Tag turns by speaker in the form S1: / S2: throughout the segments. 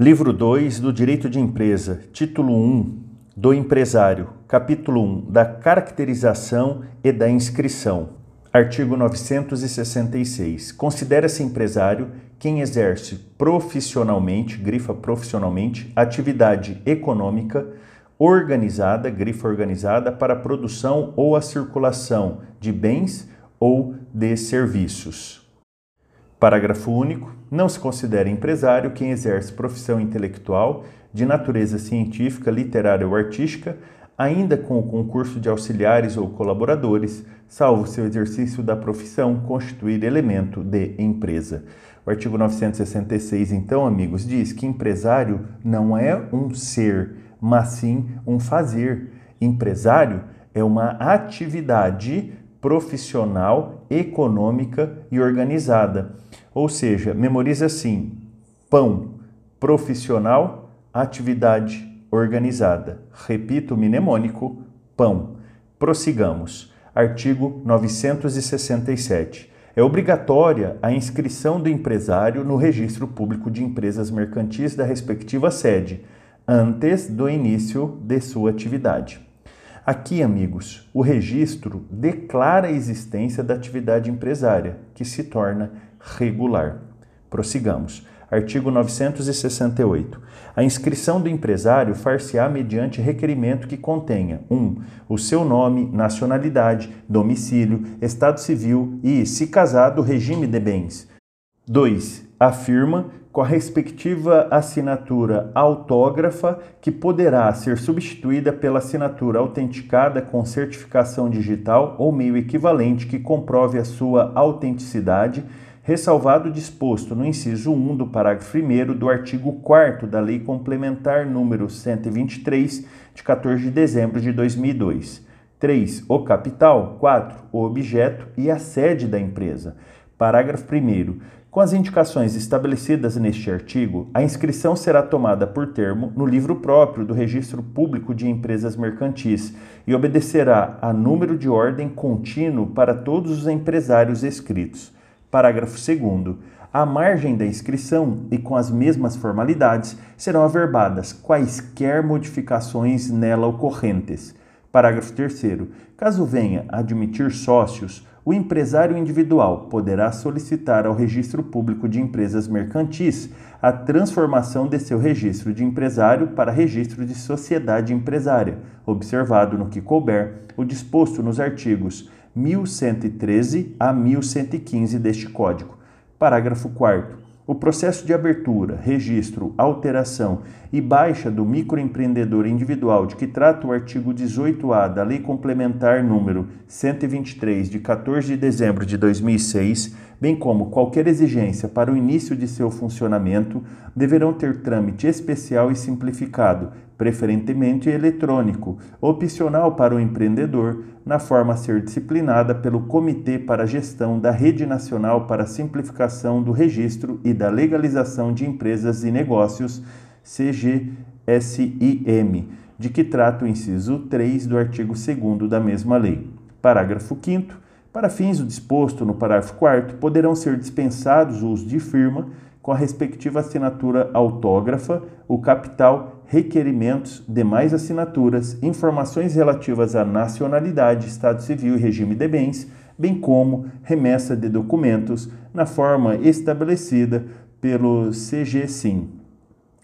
S1: Livro 2 do Direito de Empresa, Título 1 do Empresário, Capítulo 1 da Caracterização e da Inscrição. Artigo 966. Considera-se empresário quem exerce profissionalmente, grifa profissionalmente, atividade econômica organizada, grifa organizada, para a produção ou a circulação de bens ou de serviços. Parágrafo único. Não se considera empresário quem exerce profissão intelectual de natureza científica, literária ou artística, ainda com o concurso de auxiliares ou colaboradores, salvo seu exercício da profissão constituir elemento de empresa. O artigo 966, então, amigos, diz que empresário não é um ser, mas sim um fazer. Empresário é uma atividade profissional, econômica e organizada. Ou seja, memoriza assim: pão, profissional, atividade organizada. Repito, mnemônico, pão. Prossigamos. Artigo 967. É obrigatória a inscrição do empresário no Registro Público de Empresas Mercantis da respectiva sede, antes do início de sua atividade. Aqui, amigos, o registro declara a existência da atividade empresária, que se torna regular. Prossigamos. Artigo 968. A inscrição do empresário far-se-á mediante requerimento que contenha 1. Um, o seu nome, nacionalidade, domicílio, estado civil e, se casado, regime de bens. 2. Afirma com a respectiva assinatura autógrafa, que poderá ser substituída pela assinatura autenticada com certificação digital ou meio equivalente que comprove a sua autenticidade, ressalvado o disposto no inciso 1 do parágrafo 1 do artigo 4 da Lei Complementar número 123, de 14 de dezembro de 2002. 3. O capital. 4. O objeto e a sede da empresa. Parágrafo 1 com as indicações estabelecidas neste artigo, a inscrição será tomada por termo no livro próprio do Registro Público de Empresas Mercantis e obedecerá a número de ordem contínuo para todos os empresários inscritos. Parágrafo 2. À margem da inscrição e com as mesmas formalidades serão averbadas quaisquer modificações nela ocorrentes. Parágrafo 3. Caso venha admitir sócios, o empresário individual poderá solicitar ao Registro Público de Empresas Mercantis a transformação de seu registro de empresário para registro de sociedade empresária, observado no que couber o disposto nos artigos 1113 a 1115 deste Código. Parágrafo 4 o processo de abertura, registro, alteração e baixa do microempreendedor individual de que trata o artigo 18-A da Lei Complementar número 123 de 14 de dezembro de 2006, bem como qualquer exigência para o início de seu funcionamento, deverão ter trâmite especial e simplificado, preferentemente eletrônico, opcional para o empreendedor, na forma a ser disciplinada pelo Comitê para a Gestão da Rede Nacional para a Simplificação do Registro e da Legalização de Empresas e Negócios, CGSIM, de que trata o inciso 3 do artigo 2 da mesma lei. Parágrafo 5. Para fins do disposto no parágrafo 4, poderão ser dispensados o uso de firma com a respectiva assinatura autógrafa, o capital requerimentos, demais assinaturas, informações relativas à nacionalidade, estado civil e regime de bens, bem como remessa de documentos na forma estabelecida pelo CGSIM.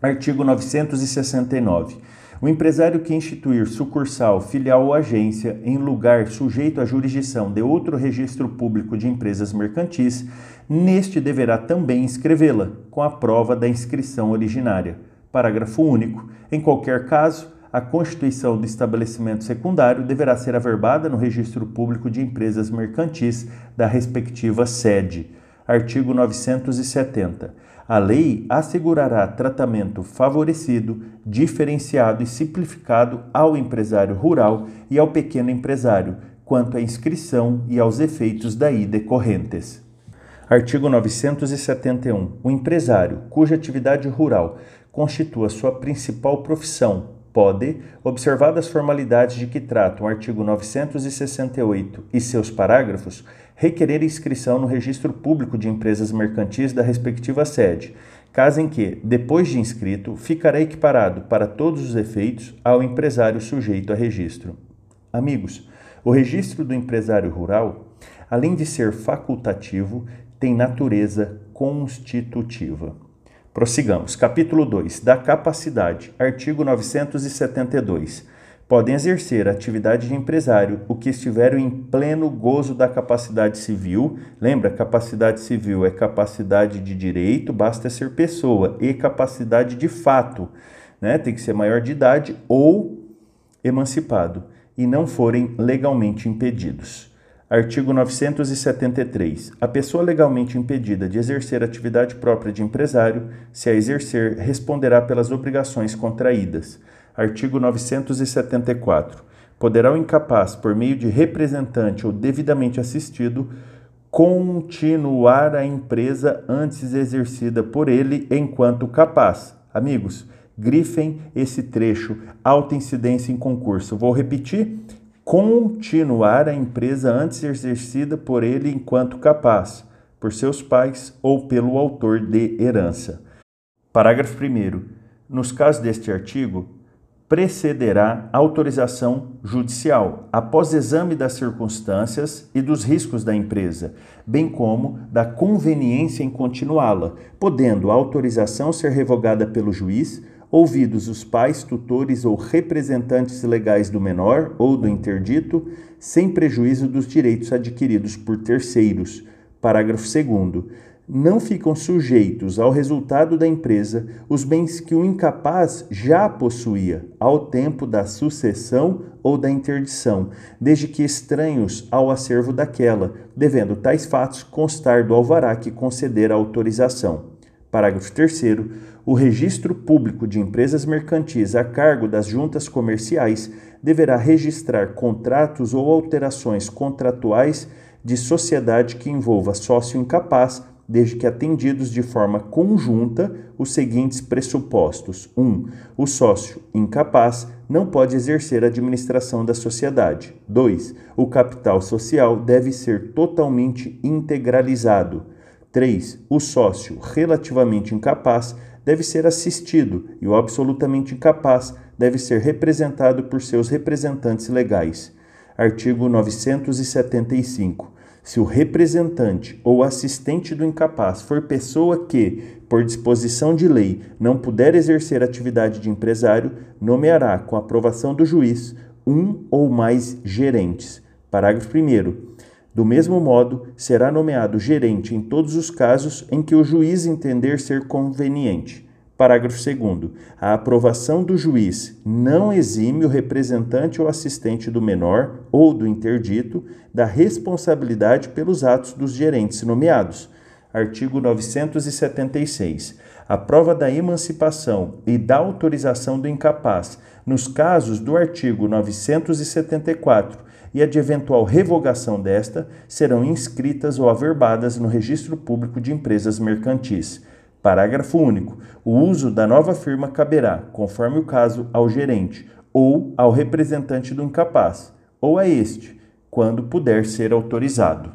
S1: Artigo 969. O empresário que instituir sucursal, filial ou agência em lugar sujeito à jurisdição de outro registro público de empresas mercantis, neste deverá também inscrevê-la, com a prova da inscrição originária. Parágrafo único. Em qualquer caso, a constituição do estabelecimento secundário deverá ser averbada no Registro Público de Empresas Mercantis da respectiva sede. Artigo 970. A lei assegurará tratamento favorecido, diferenciado e simplificado ao empresário rural e ao pequeno empresário, quanto à inscrição e aos efeitos daí decorrentes. Artigo 971. O empresário cuja atividade rural constitua sua principal profissão, pode, observadas as formalidades de que trata o artigo 968 e seus parágrafos, requerer inscrição no Registro Público de Empresas Mercantis da respectiva sede, caso em que, depois de inscrito, ficará equiparado para todos os efeitos ao empresário sujeito a registro. Amigos, o registro do empresário rural, além de ser facultativo, tem natureza constitutiva. Prossigamos. Capítulo 2. Da capacidade. Artigo 972 podem exercer atividade de empresário o que estiveram em pleno gozo da capacidade civil. Lembra, capacidade civil é capacidade de direito, basta ser pessoa, e capacidade de fato, né? Tem que ser maior de idade ou emancipado e não forem legalmente impedidos. Artigo 973. A pessoa legalmente impedida de exercer atividade própria de empresário, se a exercer, responderá pelas obrigações contraídas. Artigo 974. Poderá o incapaz, por meio de representante ou devidamente assistido, continuar a empresa antes exercida por ele enquanto capaz. Amigos, grifem esse trecho, alta incidência em concurso. Vou repetir: continuar a empresa antes exercida por ele enquanto capaz, por seus pais ou pelo autor de herança. Parágrafo 1. Nos casos deste artigo, precederá autorização judicial, após exame das circunstâncias e dos riscos da empresa, bem como da conveniência em continuá-la, podendo a autorização ser revogada pelo juiz, ouvidos os pais, tutores ou representantes legais do menor ou do interdito, sem prejuízo dos direitos adquiridos por terceiros. Parágrafo 2 não ficam sujeitos ao resultado da empresa os bens que o incapaz já possuía ao tempo da sucessão ou da interdição, desde que estranhos ao acervo daquela, devendo tais fatos constar do alvará que conceder a autorização. Parágrafo 3 o registro público de empresas mercantis a cargo das juntas comerciais deverá registrar contratos ou alterações contratuais de sociedade que envolva sócio incapaz desde que atendidos de forma conjunta os seguintes pressupostos: 1. Um, o sócio incapaz não pode exercer a administração da sociedade. 2. O capital social deve ser totalmente integralizado. 3. O sócio relativamente incapaz deve ser assistido e o absolutamente incapaz deve ser representado por seus representantes legais. Artigo 975. Se o representante ou assistente do incapaz for pessoa que, por disposição de lei, não puder exercer atividade de empresário, nomeará, com aprovação do juiz, um ou mais gerentes. Parágrafo 1. Do mesmo modo, será nomeado gerente em todos os casos em que o juiz entender ser conveniente. Parágrafo 2. A aprovação do juiz não exime o representante ou assistente do menor ou do interdito da responsabilidade pelos atos dos gerentes nomeados. Artigo 976. A prova da emancipação e da autorização do incapaz, nos casos do artigo 974 e a de eventual revogação desta, serão inscritas ou averbadas no Registro Público de Empresas Mercantis. Parágrafo único. O uso da nova firma caberá, conforme o caso, ao gerente ou ao representante do incapaz, ou a este, quando puder ser autorizado.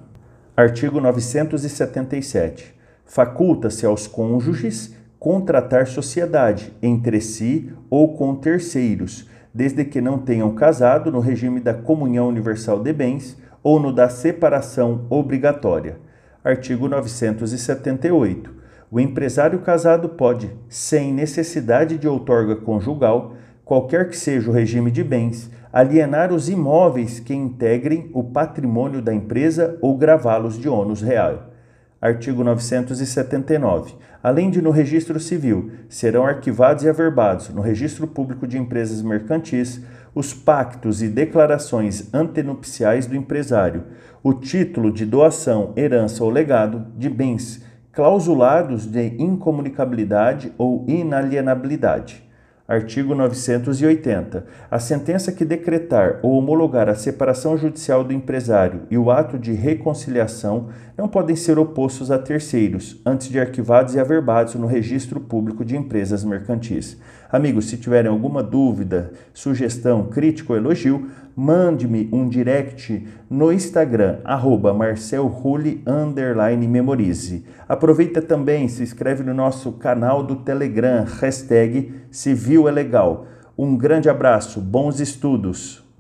S1: Artigo 977. Faculta-se aos cônjuges contratar sociedade entre si ou com terceiros, desde que não tenham casado no regime da comunhão universal de bens ou no da separação obrigatória. Artigo 978 o empresário casado pode, sem necessidade de outorga conjugal, qualquer que seja o regime de bens, alienar os imóveis que integrem o patrimônio da empresa ou gravá-los de ônus real. Artigo 979. Além de no registro civil, serão arquivados e averbados no registro público de empresas mercantis os pactos e declarações antenupciais do empresário, o título de doação, herança ou legado de bens clausulados de incomunicabilidade ou inalienabilidade. Artigo 980. A sentença que decretar ou homologar a separação judicial do empresário e o ato de reconciliação não podem ser opostos a terceiros, antes de arquivados e averbados no Registro Público de Empresas Mercantis. Amigos, se tiverem alguma dúvida, sugestão, crítica ou elogio, mande-me um direct no Instagram, arroba memorize. Aproveita também, se inscreve no nosso canal do Telegram, hashtag Civil é Legal. Um grande abraço, bons estudos!